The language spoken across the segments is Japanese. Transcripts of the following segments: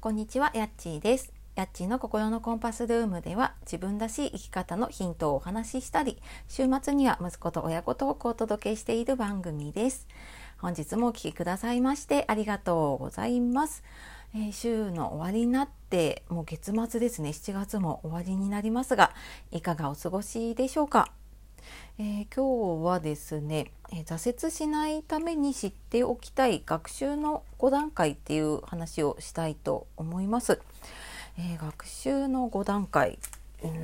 こんにちは、やっちーです。やっちーの心のコンパスルームでは自分らしい生き方のヒントをお話ししたり、週末には息子と親子トークをお届けしている番組です。本日もお聴きくださいましてありがとうございます。えー、週の終わりになってもう月末ですね7月も終わりになりますがいかがお過ごしでしょうか？えー、今日はですね、えー、挫折しないために知っておきたい学習の5段階っていう話をしたいと思います。えー、学習の5段階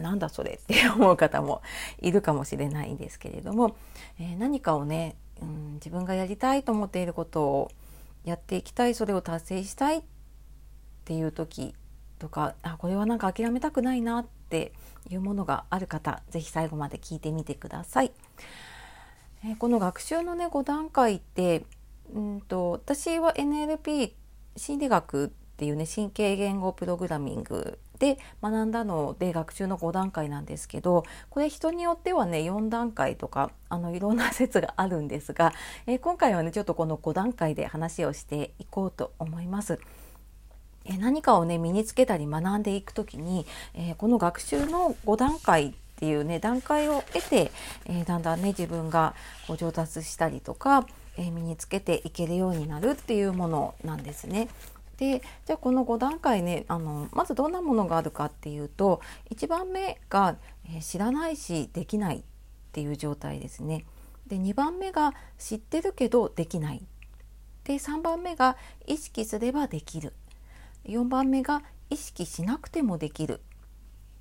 なんだそれって思う方もいるかもしれないんですけれども、え何かをね、うん、自分がやりたいと思っていることをやっていきたいそれを達成したいっていう時とかあこれはなんか諦めたくないなっていうものがある方是非最後まで聞いてみてください。え、この学習のね5段階ってうんと私は NLP 心理学っていうね神経言語プログラミングで学んだので学習の5段階なんですけどこれ人によってはね4段階とかあのいろんな説があるんですが、えー、今回はねちょっとこの5段階で話をしていこうと思います。え何かをね身につけたり学んでいく時に、えー、この学習の5段階っていうね段階を得て、え、だんだんね自分がこう上達したりとか、え、身につけていけるようになるっていうものなんですね。でじゃあこの5段階ねあのまずどんなものがあるかっていうと1番目が、え知らないしできないっていう状態ですね。で2番目が知ってるけどできない。で3番目が意識すればできる。4番目が意識しなくてもできる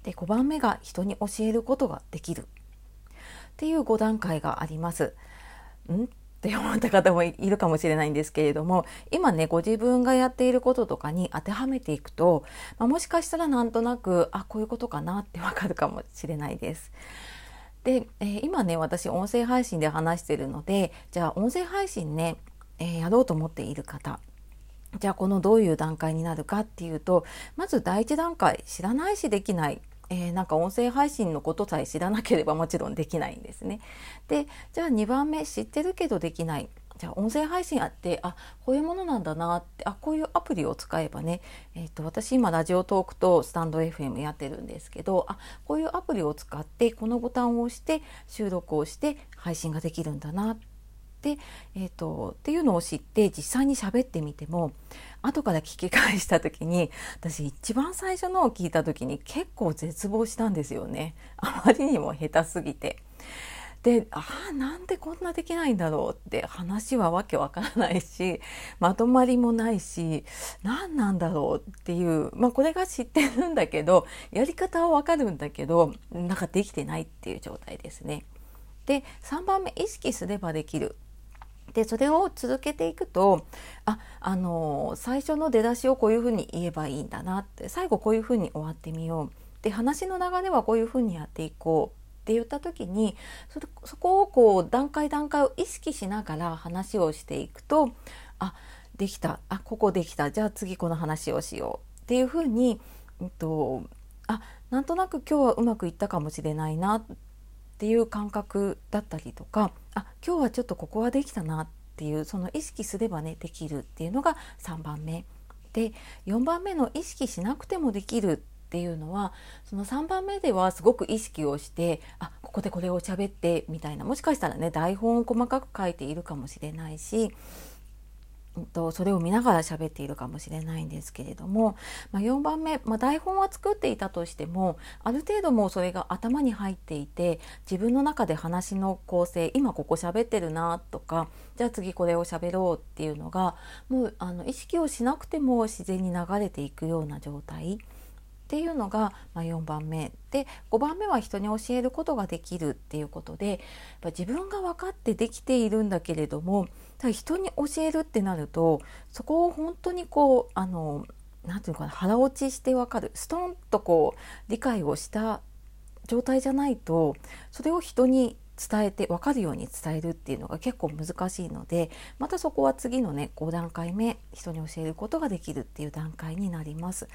で5番目が人に教えることができるっていう5段階があります。ん？って思った方もいるかもしれないんですけれども今ねご自分がやっていることとかに当てはめていくと、まあ、もしかしたらなんとなくあこういうことかなってわかるかもしれないです。で、えー、今ね私音声配信で話してるのでじゃあ音声配信ね、えー、やろうと思っている方じゃあこのどういう段階になるかっていうとまず第一段階知らないしできない、えー、なんか音声配信のことさえ知らなければもちろんできないんですね。でじゃあ2番目知ってるけどできない。じゃあ音声配信あってあこういうものなんだなってあこういうアプリを使えばね、えーと、私今ラジオトークとスタンド FM やってるんですけどあこういうアプリを使ってこのボタンを押して収録をして配信ができるんだなってで、えーと、っていうのを知って実際に喋ってみても後から聞き返した時に私一番最初のを聞いた時に結構絶望したんですよねあまりにも下手すぎて。でああなんでこんなできないんだろうって話はわけわからないしまとまりもないし何なんだろうっていうまあこれが知ってるんだけどやり方はわかるんだけどなんかできてないっていう状態ですね。で3番目意識すればできるでそれを続けていくとああの最初の出だしをこういうふうに言えばいいんだなって最後こういうふうに終わってみよう。で話の流れはこういうふうにやっていこうって言った時にそれそこをこう段階段階を意識しながら話をしていくとあできた。あここできた。じゃあ次この話をしようっていうふうに、えっと、あなんとなく今日はうまくいったかもしれないなってていう感覚だったりとかあ今日はちょっとここはできたなっていうその意識すればねできるっていうのが3番目。で4番目の意識しなくてもできるっていうのはその3番目ではすごく意識をしてあここでこれを喋ってみたいなもしかしたらね台本を細かく書いているかもしれないしとそれを見ながら喋っているかもしれないんですけれども、まあ、4番目、まあ、台本は作っていたとしてもある程度もうそれが頭に入っていて自分の中で話の構成今ここ喋ってるなとかじゃあ次これを喋ろうっていうのがもうあの意識をしなくても自然に流れていくような状態。っていうのが、まあ、4番目で5番目は人に教えることができるっていうことでや自分が分かってできているんだけれどもだ人に教えるってなるとそこを本当にこうあの何て言うかな腹落ちして分かるストンとこう理解をした状態じゃないとそれを人に伝えて分かるように伝えるっていうのが結構難しいのでまたそこは次のね5段階目人に教えることができるっていう段階になります。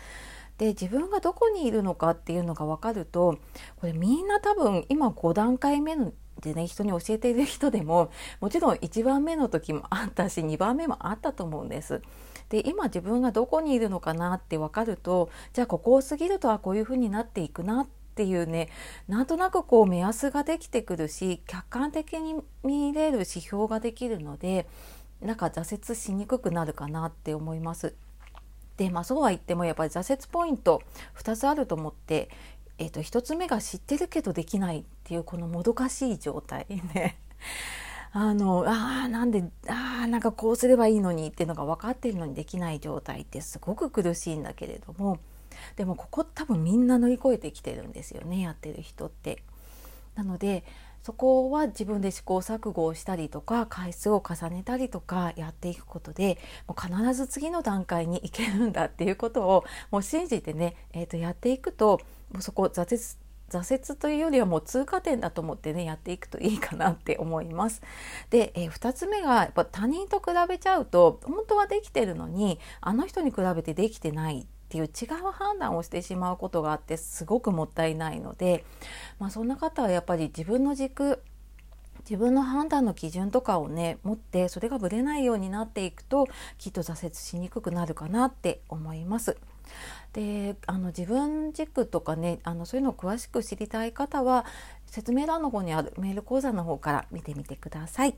で自分がどこにいるのかっていうのが分かるとこれみんな多分今5段階目でね人に教えている人でももちろん1番目の時もあったし2番目もあったと思うんです。で今自分がどこにいるのかなって分かるとじゃあここを過ぎるとはこういうふうになっていくなっていうねなんとなくこう目安ができてくるし客観的に見れる指標ができるのでなんか挫折しにくくなるかなって思います。でまあそうは言ってもやっぱり挫折ポイント2つあると思って、えーと、1つ目が知ってるけどできないっていうこのもどかしい状態ね。あのあなんであなんかこうすればいいのにっていうのが分かってるのにできない状態ってすごく苦しいんだけれどもでもここ多分みんな乗り越えてきてるんですよねやってる人って。なのでそこは自分で試行錯誤をしたりとか回数を重ねたりとかやっていくことでもう必ず次の段階に行けるんだっていうことをもう信じてね、えー、とやっていくともうそこ挫折挫折というよりはもう通過点だと思ってねやっていくといいかなって思います。で、えー、2つ目がやっぱ他人と比べちゃうと本当はできてるのにあの人に比べてできてないっていう違う判断をしてしまうことがあってすごくもったいないので、まあ、そんな方はやっぱり自分の軸自分の判断の基準とかをね持ってそれがぶれないようになっていくときっと挫折しにくくなるかなって思います。であの自分軸とかねあのそういうのを詳しく知りたい方は説明欄の方にあるメール講座の方から見てみてください。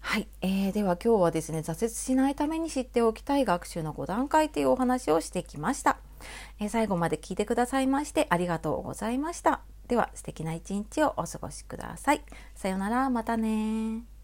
はい、えー、では今日はですね挫折しないために知っておきたい学習の5段階というお話をしてきました、えー、最後まで聞いてくださいましてありがとうございました。では素敵な一日をお過ごしください。さようなら。またね